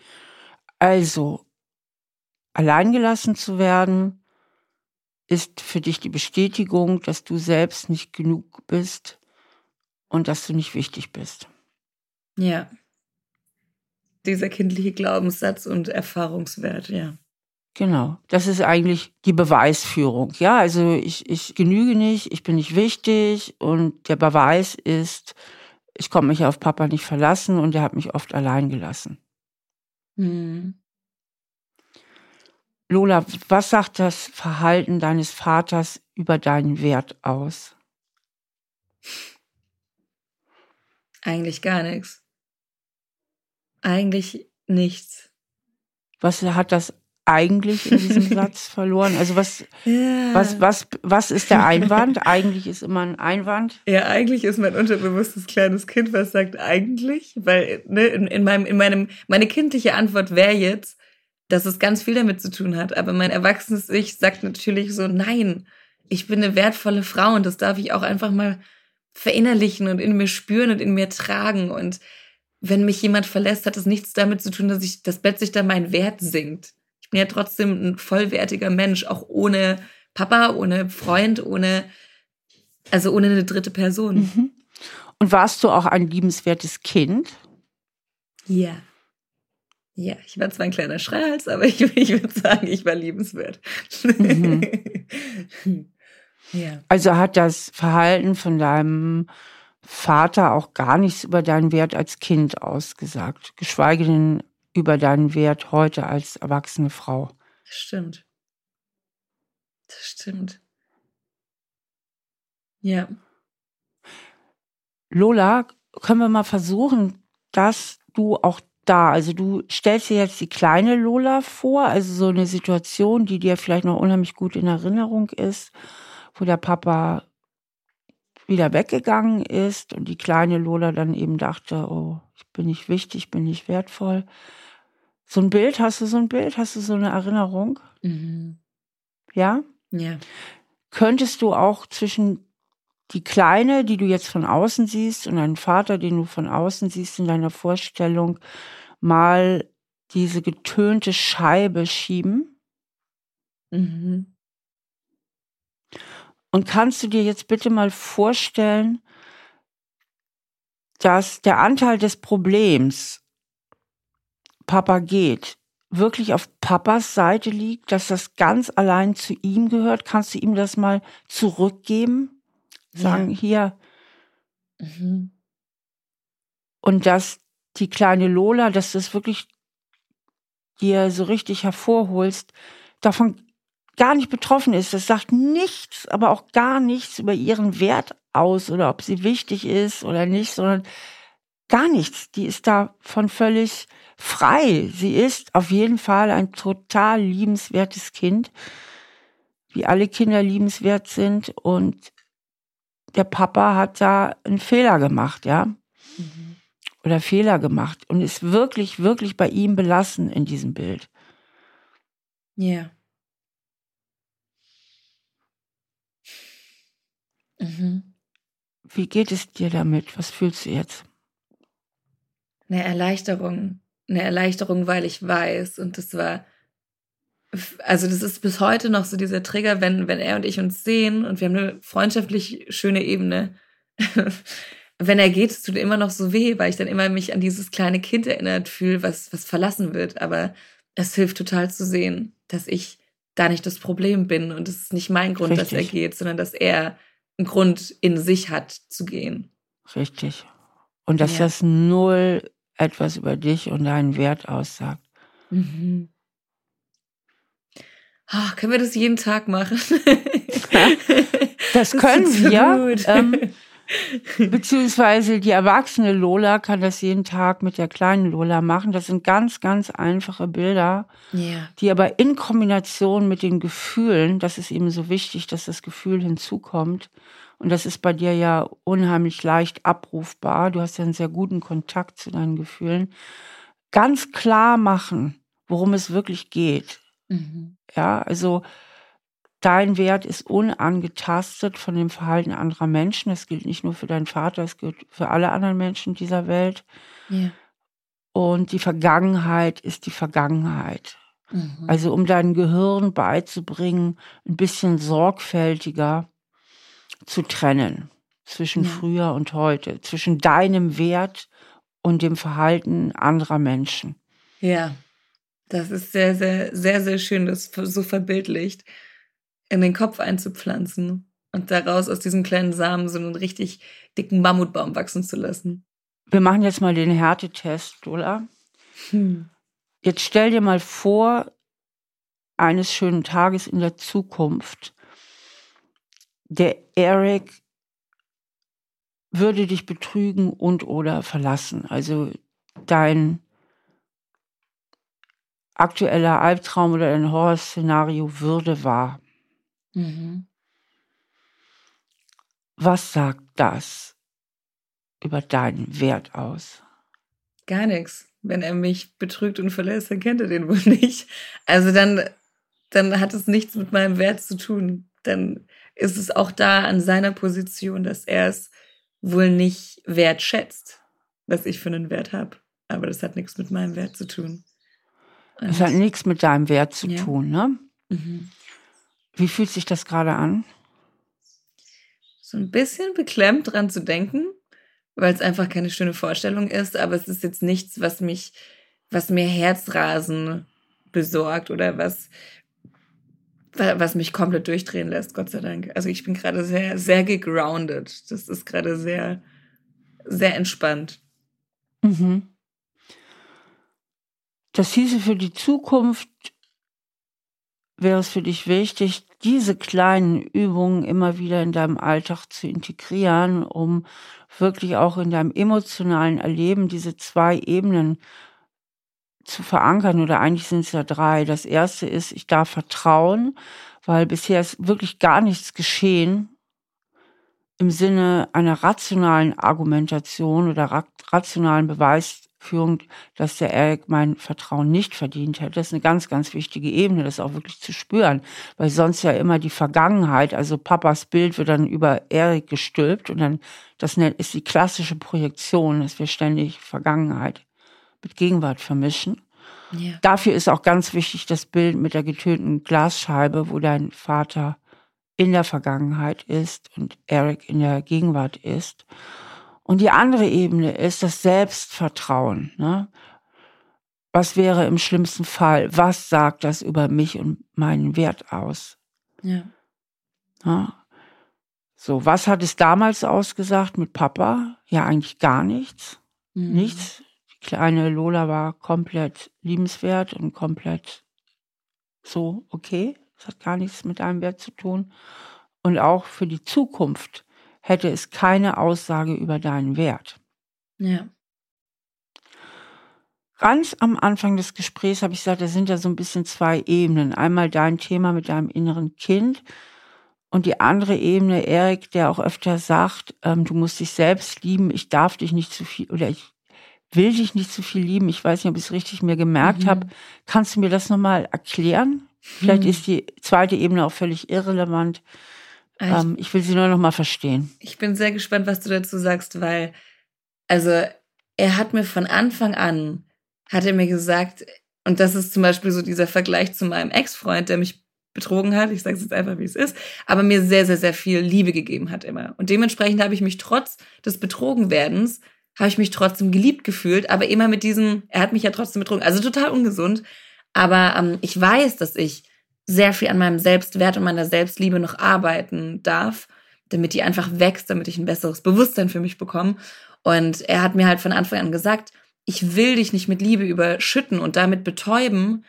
Also, alleingelassen zu werden, ist für dich die Bestätigung, dass du selbst nicht genug bist und dass du nicht wichtig bist. Ja. Dieser kindliche Glaubenssatz und Erfahrungswert, ja. Genau, das ist eigentlich die Beweisführung. Ja, also ich, ich genüge nicht, ich bin nicht wichtig und der Beweis ist, ich konnte mich auf Papa nicht verlassen und er hat mich oft allein gelassen. Mhm. Lola, was sagt das Verhalten deines Vaters über deinen Wert aus? Eigentlich gar nichts. Eigentlich nichts. Was hat das eigentlich in diesem Satz verloren? Also was, ja. was, was, was ist der Einwand? eigentlich ist immer ein Einwand. Ja, eigentlich ist mein unterbewusstes kleines Kind, was sagt eigentlich, weil ne, in, in meinem, in meinem, meine kindliche Antwort wäre jetzt, dass es ganz viel damit zu tun hat. Aber mein erwachsenes Ich sagt natürlich so, nein, ich bin eine wertvolle Frau und das darf ich auch einfach mal verinnerlichen und in mir spüren und in mir tragen. Und wenn mich jemand verlässt, hat es nichts damit zu tun, dass ich, dass plötzlich da mein Wert sinkt. Bin ja trotzdem ein vollwertiger Mensch, auch ohne Papa, ohne Freund, ohne, also ohne eine dritte Person. Mhm. Und warst du auch ein liebenswertes Kind? Ja. Ja, ich war zwar ein kleiner Schreihals, aber ich, ich würde sagen, ich war liebenswert. Mhm. ja. Also hat das Verhalten von deinem Vater auch gar nichts über deinen Wert als Kind ausgesagt, geschweige denn über deinen Wert heute als erwachsene Frau. Das stimmt. Das stimmt. Ja. Lola, können wir mal versuchen, dass du auch da? Also du stellst dir jetzt die kleine Lola vor, also so eine Situation, die dir vielleicht noch unheimlich gut in Erinnerung ist, wo der Papa wieder weggegangen ist und die kleine Lola dann eben dachte, oh, ich bin nicht wichtig, ich bin nicht wertvoll. So ein Bild, hast du so ein Bild? Hast du so eine Erinnerung? Mhm. Ja? Ja. Könntest du auch zwischen die Kleine, die du jetzt von außen siehst, und deinen Vater, den du von außen siehst in deiner Vorstellung, mal diese getönte Scheibe schieben? Mhm. Und kannst du dir jetzt bitte mal vorstellen, dass der Anteil des Problems Papa geht, wirklich auf Papas Seite liegt, dass das ganz allein zu ihm gehört? Kannst du ihm das mal zurückgeben? sagen, ja. hier. Mhm. Und dass die kleine Lola, dass du es wirklich dir so richtig hervorholst, davon gar nicht betroffen ist. Das sagt nichts, aber auch gar nichts über ihren Wert aus oder ob sie wichtig ist oder nicht, sondern gar nichts. Die ist davon völlig frei. Sie ist auf jeden Fall ein total liebenswertes Kind, wie alle Kinder liebenswert sind und der Papa hat da einen Fehler gemacht, ja. Mhm. Oder Fehler gemacht und ist wirklich, wirklich bei ihm belassen in diesem Bild. Ja. Mhm. Wie geht es dir damit? Was fühlst du jetzt? Eine Erleichterung. Eine Erleichterung, weil ich weiß, und das war also das ist bis heute noch so dieser Trigger, wenn, wenn er und ich uns sehen und wir haben eine freundschaftlich schöne Ebene. wenn er geht, es tut immer noch so weh, weil ich dann immer mich an dieses kleine Kind erinnert fühle, was, was verlassen wird. Aber es hilft total zu sehen, dass ich da nicht das Problem bin und es ist nicht mein Grund, Richtig. dass er geht, sondern dass er einen Grund in sich hat zu gehen. Richtig. Und dass ja. das null etwas über dich und deinen Wert aussagt. Mhm. Oh, können wir das jeden Tag machen? das können das wir. Ähm, Beziehungsweise die erwachsene Lola kann das jeden Tag mit der kleinen Lola machen. Das sind ganz, ganz einfache Bilder, Ja. die aber in Kombination mit den Gefühlen, das ist eben so wichtig, dass das Gefühl hinzukommt. Und das ist bei dir ja unheimlich leicht abrufbar. Du hast ja einen sehr guten Kontakt zu deinen Gefühlen. Ganz klar machen, worum es wirklich geht. Mhm. Ja, also dein Wert ist unangetastet von dem Verhalten anderer Menschen. Das gilt nicht nur für deinen Vater, es gilt für alle anderen Menschen dieser Welt. Ja. Und die Vergangenheit ist die Vergangenheit. Mhm. Also um dein Gehirn beizubringen, ein bisschen sorgfältiger zu trennen zwischen Ja. früher und heute, zwischen deinem Wert und dem Verhalten anderer Menschen. Ja, das ist sehr, sehr, sehr, sehr schön, das so verbildlicht in den Kopf einzupflanzen und daraus aus diesem kleinen Samen so einen richtig dicken Mammutbaum wachsen zu lassen. Wir machen jetzt mal den Härtetest, Lola. Hm. Jetzt stell dir mal vor, eines schönen Tages in der Zukunft, der Eric würde dich betrügen und oder verlassen. Also dein aktueller Albtraum oder dein Horrorszenario würde wahr. Mhm. Was sagt das über deinen Wert aus? Gar nichts. Wenn er mich betrügt und verlässt, dann kennt er den wohl nicht. Also dann, dann hat es nichts mit meinem Wert zu tun. Dann ist es auch da an seiner Position, dass er es wohl nicht wertschätzt, was ich für einen Wert habe. Aber das hat nichts mit meinem Wert zu tun. Das hat nichts mit deinem Wert zu Ja. tun, ne? Mhm. Wie fühlt sich das gerade an? so ein bisschen beklemmt dran zu denken, weil es einfach keine schöne Vorstellung ist, aber es ist jetzt nichts, was mich, was mir Herzrasen besorgt oder was, wa- was mich komplett durchdrehen lässt, Gott sei Dank. Also ich bin gerade sehr, sehr gegroundet. Das ist gerade sehr, sehr entspannt. Mhm. Das hieße für die Zukunft, wäre es für dich wichtig, diese kleinen Übungen immer wieder in deinem Alltag zu integrieren, um wirklich auch in deinem emotionalen Erleben diese zwei Ebenen zu verankern oder eigentlich sind es ja drei. Das erste ist, ich darf vertrauen, weil bisher ist wirklich gar nichts geschehen im Sinne einer rationalen Argumentation oder ra rationalen Beweisführung, dass der Eric mein Vertrauen nicht verdient hätte. Das ist eine ganz, ganz wichtige Ebene, das auch wirklich zu spüren, weil sonst ja immer die Vergangenheit, also Papas Bild wird dann über Eric gestülpt und dann, das ist die klassische Projektion, dass wir ständig Vergangenheit mit Gegenwart vermischen. Ja. Dafür ist auch ganz wichtig das Bild mit der getönten Glasscheibe, wo dein Vater in der Vergangenheit ist und Eric in der Gegenwart ist. Und die andere Ebene ist das Selbstvertrauen. Ne? Was wäre im schlimmsten Fall? Was sagt das über mich und meinen Wert aus? Ja. Ne? So, was hat es damals ausgesagt mit Papa? Ja, eigentlich gar nichts. Mhm. Nichts. Kleine Lola war komplett liebenswert und komplett so okay. Das hat gar nichts mit deinem Wert zu tun. Und auch für die Zukunft hätte es keine Aussage über deinen Wert. Ja. Ganz am Anfang des Gesprächs habe ich gesagt, das sind ja so ein bisschen zwei Ebenen. Einmal dein Thema mit deinem inneren Kind und die andere Ebene, Erik, der auch öfter sagt, ähm, du musst dich selbst lieben, ich darf dich nicht zu viel oder ich will dich nicht zu viel lieben. Ich weiß nicht, ob ich es richtig mir gemerkt Mhm. habe. Kannst du mir das nochmal erklären? Vielleicht Mhm. ist die zweite Ebene auch völlig irrelevant. Ah, Ähm, ich will sie nur nochmal verstehen. Ich bin sehr gespannt, was du dazu sagst, weil, also, er hat mir von Anfang an, hat er mir gesagt, und das ist zum Beispiel so dieser Vergleich zu meinem Ex-Freund, der mich betrogen hat, ich sage es jetzt einfach, wie es ist, aber mir sehr, sehr, sehr viel Liebe gegeben hat immer. Und dementsprechend habe ich mich trotz des Betrogenwerdens, habe ich mich trotzdem geliebt gefühlt, aber immer mit diesem, er hat mich ja trotzdem betrogen, also total ungesund. Aber ähm, ich weiß, dass ich sehr viel an meinem Selbstwert und meiner Selbstliebe noch arbeiten darf, damit die einfach wächst, damit ich ein besseres Bewusstsein für mich bekomme. Und er hat mir halt von Anfang an gesagt, ich will dich nicht mit Liebe überschütten und damit betäuben,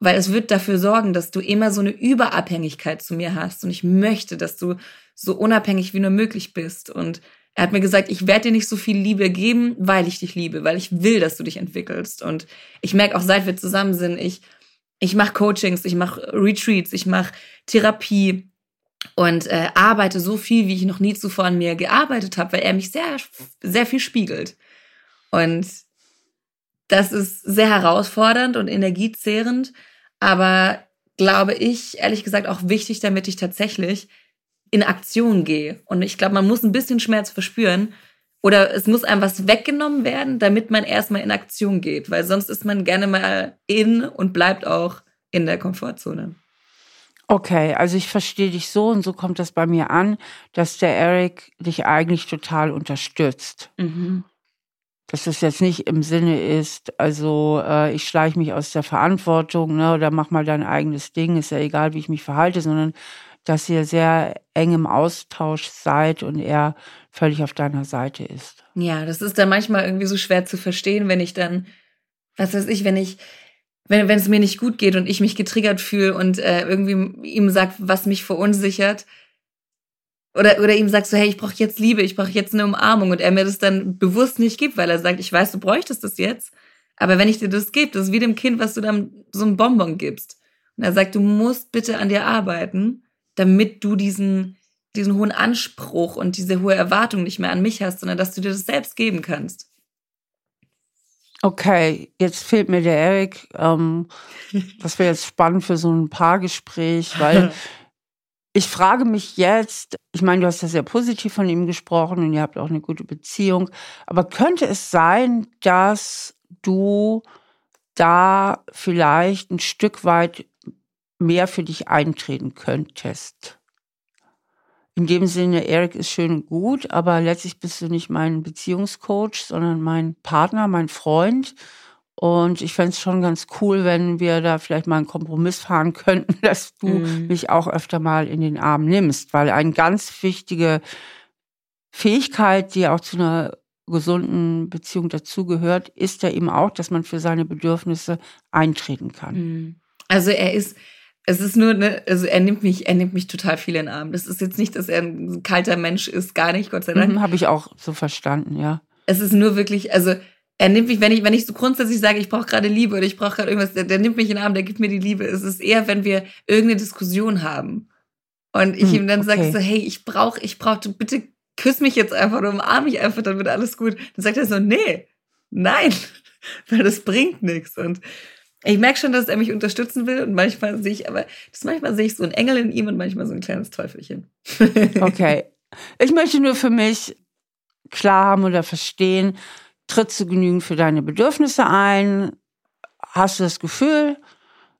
weil es wird dafür sorgen, dass du immer so eine Überabhängigkeit zu mir hast. Und ich möchte, dass du so unabhängig wie nur möglich bist. Und Er hat mir gesagt, ich werde dir nicht so viel Liebe geben, weil ich dich liebe, weil ich will, dass du dich entwickelst. Und ich merke auch, seit wir zusammen sind, ich, ich mache Coachings, ich mache Retreats, ich mache Therapie und äh, arbeite so viel, wie ich noch nie zuvor an mir gearbeitet habe, weil er mich sehr, sehr viel spiegelt. Und das ist sehr herausfordernd und energiezehrend, aber glaube ich, ehrlich gesagt, auch wichtig, damit ich tatsächlich in Aktion gehe. Und ich glaube, man muss ein bisschen Schmerz verspüren oder es muss einem was weggenommen werden, damit man erstmal in Aktion geht, weil sonst ist man gerne mal in und bleibt auch in der Komfortzone. Okay, also ich verstehe dich so und so kommt das bei mir an, dass der Eric dich eigentlich total unterstützt. Mhm. Dass das jetzt nicht im Sinne ist, also äh, ich schleiche mich aus der Verantwortung ne, oder mach mal dein eigenes Ding, ist ja egal, wie ich mich verhalte, sondern dass ihr sehr eng im Austausch seid und er völlig auf deiner Seite ist. Ja, das ist dann manchmal irgendwie so schwer zu verstehen, wenn ich dann, was weiß ich, wenn ich, wenn, wenn es mir nicht gut geht und ich mich getriggert fühle und äh, irgendwie ihm sagt, was mich verunsichert, oder, oder ihm sagst du, hey, ich brauche jetzt Liebe, ich brauche jetzt eine Umarmung und er mir das dann bewusst nicht gibt, weil er sagt, ich weiß, du bräuchtest das jetzt, aber wenn ich dir das gebe, das ist wie dem Kind, was du dann so ein Bonbon gibst. Und er sagt, du musst bitte an dir arbeiten damit du diesen, diesen hohen Anspruch und diese hohe Erwartung nicht mehr an mich hast, sondern dass du dir das selbst geben kannst. Okay, jetzt fehlt mir der Erik. Ähm, das wäre jetzt spannend für so ein Paargespräch, weil ich frage mich jetzt, ich meine, du hast ja sehr positiv von ihm gesprochen und ihr habt auch eine gute Beziehung, aber könnte es sein, dass du da vielleicht ein Stück weit mehr für dich eintreten könntest. In dem Sinne, Eric ist schön und gut, aber letztlich bist du nicht mein Beziehungscoach, sondern mein Partner, mein Freund. Und ich fände es schon ganz cool, wenn wir da vielleicht mal einen Kompromiss fahren könnten, dass du mhm. mich auch öfter mal in den Arm nimmst, weil eine ganz wichtige Fähigkeit, die auch zu einer gesunden Beziehung dazugehört, ist ja eben auch, dass man für seine Bedürfnisse eintreten kann. Mhm. Also er ist, es ist nur, ne, also er nimmt mich, er nimmt mich total viel in den Arm. Das ist jetzt nicht, dass er ein kalter Mensch ist, gar nicht, Gott sei Dank. Mhm, Habe ich auch so verstanden, ja. Es ist nur wirklich, also er nimmt mich, wenn ich, wenn ich so grundsätzlich sage, ich brauche gerade Liebe oder ich brauche gerade irgendwas, der, der, nimmt mich in den Arm, der gibt mir die Liebe. Es ist eher, wenn wir irgendeine Diskussion haben und ich hm, ihm dann okay. sage so, hey, ich brauche, ich brauche, bitte küss mich jetzt einfach oder umarm mich einfach, dann wird alles gut. Dann sagt er so, nee, nein, weil das bringt nichts und ich merke schon, dass er mich unterstützen will und manchmal sehe ich, aber das manchmal sehe ich so einen Engel in ihm und manchmal so ein kleines Teufelchen. okay. Ich möchte nur für mich klar haben oder verstehen, trittst du genügend für deine Bedürfnisse ein? Hast du das Gefühl,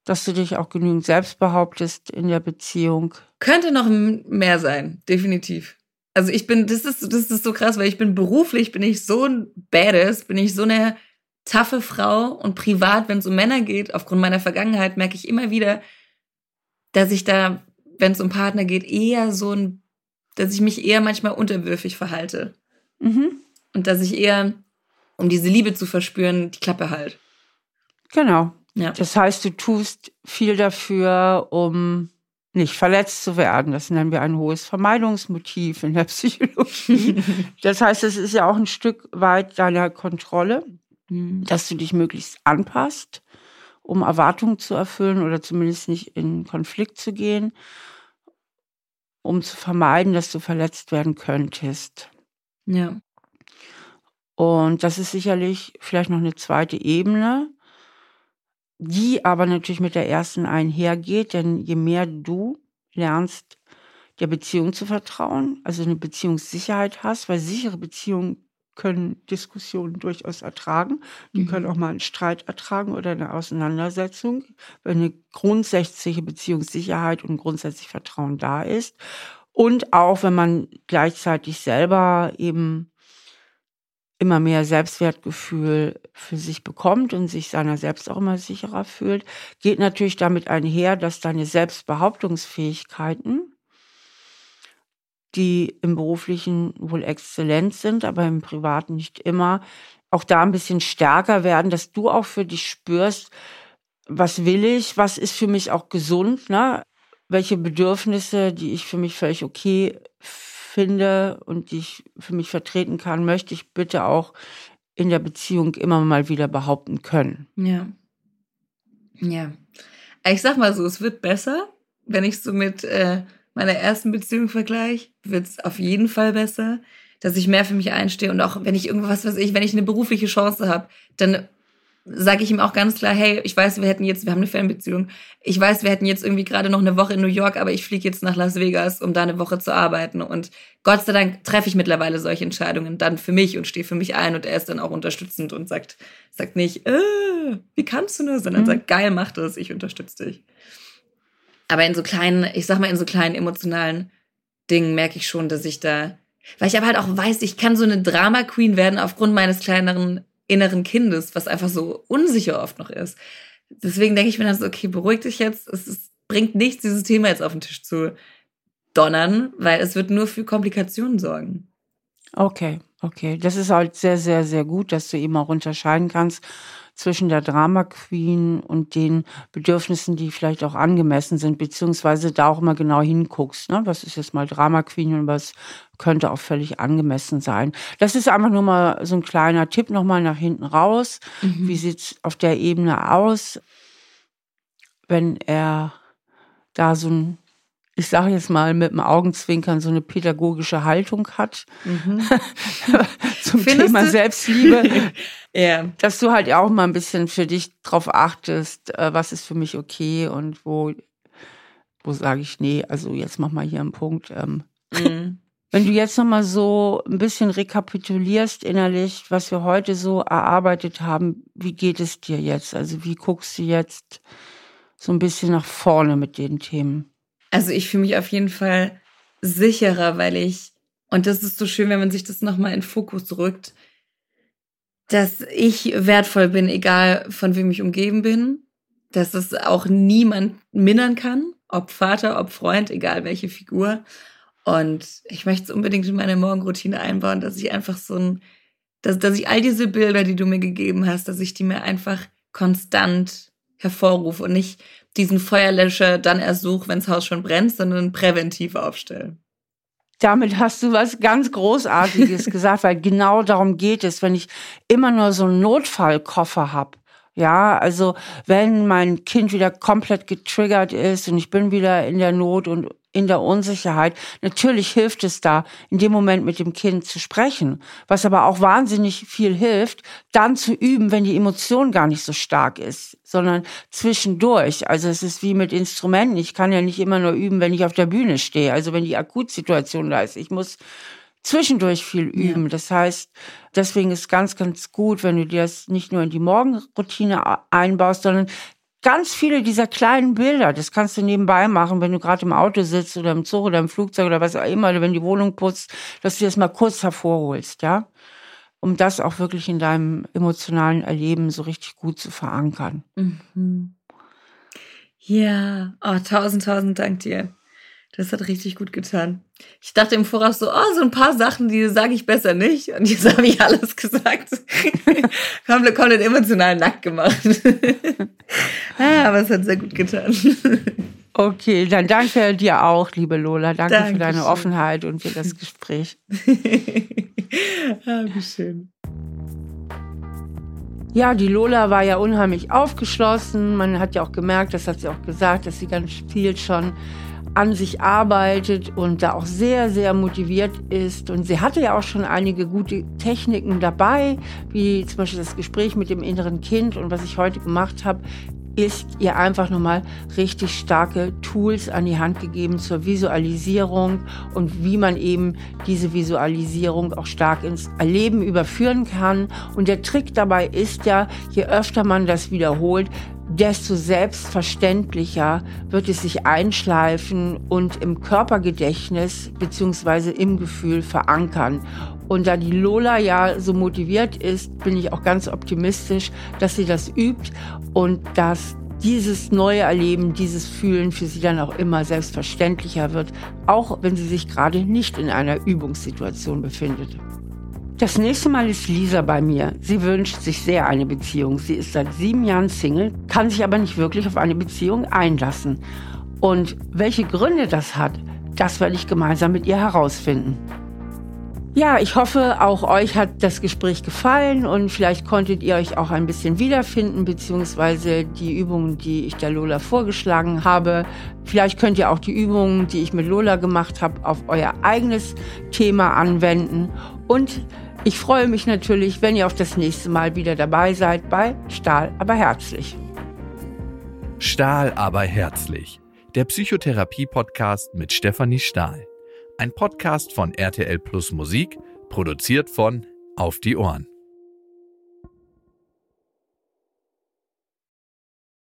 dass du dich auch genügend selbst behauptest in der Beziehung? Könnte noch mehr sein, definitiv. Also ich bin, das ist, das ist so krass, weil ich bin beruflich, bin ich so ein Badass, bin ich so eine taffe Frau und privat, wenn es um Männer geht, aufgrund meiner Vergangenheit, merke ich immer wieder, dass ich da, wenn es um Partner geht, eher so ein, dass ich mich eher manchmal unterwürfig verhalte. Mhm. Und dass ich eher, um diese Liebe zu verspüren, die Klappe halt. Genau. Ja. Das heißt, du tust viel dafür, um nicht verletzt zu werden. Das nennen wir ein hohes Vermeidungsmotiv in der Psychologie. das heißt, es ist ja auch ein Stück weit deiner Kontrolle. Mhm. dass du dich möglichst anpasst, um Erwartungen zu erfüllen oder zumindest nicht in Konflikt zu gehen, um zu vermeiden, dass du verletzt werden könntest. Ja. Und das ist sicherlich vielleicht noch eine zweite Ebene, die aber natürlich mit der ersten einhergeht, denn je mehr du lernst, der Beziehung zu vertrauen, also eine Beziehungssicherheit hast, weil sichere Beziehungen können Diskussionen durchaus ertragen. Die mhm. können auch mal einen Streit ertragen oder eine Auseinandersetzung, wenn eine grundsätzliche Beziehungssicherheit und grundsätzlich Vertrauen da ist. Und auch wenn man gleichzeitig selber eben immer mehr Selbstwertgefühl für sich bekommt und sich seiner selbst auch immer sicherer fühlt, geht natürlich damit einher, dass deine Selbstbehauptungsfähigkeiten die im beruflichen wohl exzellent sind, aber im privaten nicht immer, auch da ein bisschen stärker werden, dass du auch für dich spürst, was will ich, was ist für mich auch gesund, ne? welche Bedürfnisse, die ich für mich völlig okay finde und die ich für mich vertreten kann, möchte ich bitte auch in der Beziehung immer mal wieder behaupten können. Ja. Ja. Ich sag mal so, es wird besser, wenn ich so mit äh, meiner ersten Beziehung vergleiche, wird es auf jeden Fall besser, dass ich mehr für mich einstehe und auch wenn ich irgendwas, was ich, wenn ich eine berufliche Chance habe, dann sage ich ihm auch ganz klar, hey, ich weiß, wir hätten jetzt, wir haben eine Fernbeziehung, ich weiß, wir hätten jetzt irgendwie gerade noch eine Woche in New York, aber ich fliege jetzt nach Las Vegas, um da eine Woche zu arbeiten. Und Gott sei Dank treffe ich mittlerweile solche Entscheidungen dann für mich und stehe für mich ein und er ist dann auch unterstützend und sagt, sagt nicht, äh, wie kannst du nur, sondern mhm. sagt, geil, mach das, ich unterstütze dich. Aber in so kleinen, ich sag mal, in so kleinen emotionalen Dingen merke ich schon, dass ich da, weil ich aber halt auch weiß, ich kann so eine Drama Queen werden aufgrund meines kleineren inneren Kindes, was einfach so unsicher oft noch ist. Deswegen denke ich mir dann so, okay, beruhig dich jetzt. Es, es bringt nichts, dieses Thema jetzt auf den Tisch zu donnern, weil es wird nur für Komplikationen sorgen. Okay, okay. Das ist halt sehr, sehr, sehr gut, dass du eben auch unterscheiden kannst zwischen der Drama Queen und den Bedürfnissen, die vielleicht auch angemessen sind, beziehungsweise da auch immer genau hinguckst, ne? Was ist jetzt mal Drama Queen und was könnte auch völlig angemessen sein. Das ist einfach nur mal so ein kleiner Tipp nochmal nach hinten raus. Mhm. Wie sieht's auf der Ebene aus, wenn er da so ein ich sage jetzt mal mit dem Augenzwinkern, so eine pädagogische Haltung hat mhm. zum Findest Thema du? Selbstliebe. ja. Dass du halt auch mal ein bisschen für dich drauf achtest, äh, was ist für mich okay und wo, wo sage ich, nee, also jetzt mach mal hier einen Punkt. Ähm. Mhm. Wenn du jetzt nochmal so ein bisschen rekapitulierst innerlich, was wir heute so erarbeitet haben, wie geht es dir jetzt? Also wie guckst du jetzt so ein bisschen nach vorne mit den Themen? Also ich fühle mich auf jeden Fall sicherer, weil ich, und das ist so schön, wenn man sich das nochmal in Fokus rückt, dass ich wertvoll bin, egal von wem ich umgeben bin, dass es auch niemand mindern kann, ob Vater, ob Freund, egal welche Figur. Und ich möchte es unbedingt in meine Morgenroutine einbauen, dass ich einfach so ein, dass, dass ich all diese Bilder, die du mir gegeben hast, dass ich die mir einfach konstant hervorrufe und nicht diesen Feuerlöscher dann erst suche, wenn das Haus schon brennt, sondern präventiv aufstellen. Damit hast du was ganz Großartiges gesagt, weil genau darum geht es, wenn ich immer nur so einen Notfallkoffer habe. Ja, also wenn mein Kind wieder komplett getriggert ist und ich bin wieder in der Not und in der Unsicherheit. Natürlich hilft es da, in dem Moment mit dem Kind zu sprechen. Was aber auch wahnsinnig viel hilft, dann zu üben, wenn die Emotion gar nicht so stark ist, sondern zwischendurch. Also es ist wie mit Instrumenten. Ich kann ja nicht immer nur üben, wenn ich auf der Bühne stehe. Also wenn die Akutsituation da ist. Ich muss zwischendurch viel üben. Ja. Das heißt, deswegen ist ganz, ganz gut, wenn du dir das nicht nur in die Morgenroutine einbaust, sondern ganz viele dieser kleinen Bilder, das kannst du nebenbei machen, wenn du gerade im Auto sitzt oder im Zug oder im Flugzeug oder was auch immer, oder wenn die Wohnung putzt, dass du das mal kurz hervorholst, ja, um das auch wirklich in deinem emotionalen Erleben so richtig gut zu verankern. Mhm. Ja, oh, tausend, tausend Dank dir. Das hat richtig gut getan. Ich dachte im Voraus so, oh, so ein paar Sachen, die sage ich besser nicht. Und jetzt habe ich alles gesagt. komplett, komplett emotional nackt gemacht. ah, aber es hat sehr gut getan. Okay, dann danke dir auch, liebe Lola. Danke Dankeschön. für deine Offenheit und für das Gespräch. ah, wie schön. Ja, die Lola war ja unheimlich aufgeschlossen. Man hat ja auch gemerkt, das hat sie auch gesagt, dass sie ganz viel schon an sich arbeitet und da auch sehr, sehr motiviert ist. Und sie hatte ja auch schon einige gute Techniken dabei, wie zum Beispiel das Gespräch mit dem inneren Kind. Und was ich heute gemacht habe, ist ihr einfach nochmal richtig starke Tools an die Hand gegeben zur Visualisierung und wie man eben diese Visualisierung auch stark ins Erleben überführen kann. Und der Trick dabei ist ja, je öfter man das wiederholt, desto selbstverständlicher wird es sich einschleifen und im Körpergedächtnis beziehungsweise im Gefühl verankern. Und da die Lola ja so motiviert ist, bin ich auch ganz optimistisch, dass sie das übt und dass dieses neue Erleben, dieses Fühlen für sie dann auch immer selbstverständlicher wird, auch wenn sie sich gerade nicht in einer Übungssituation befindet. Das nächste Mal ist Lisa bei mir. Sie wünscht sich sehr eine Beziehung. Sie ist seit sieben Jahren Single, kann sich aber nicht wirklich auf eine Beziehung einlassen. Und welche Gründe das hat, das werde ich gemeinsam mit ihr herausfinden. Ja, ich hoffe, auch euch hat das Gespräch gefallen und vielleicht konntet ihr euch auch ein bisschen wiederfinden, beziehungsweise die Übungen, die ich der Lola vorgeschlagen habe. Vielleicht könnt ihr auch die Übungen, die ich mit Lola gemacht habe, auf euer eigenes Thema anwenden. Und ich freue mich natürlich, wenn ihr auch das nächste Mal wieder dabei seid bei Stahl aber herzlich. Stahl aber herzlich. Der Psychotherapie-Podcast mit Stefanie Stahl. Ein Podcast von RTL Plus Musik, produziert von Auf die Ohren.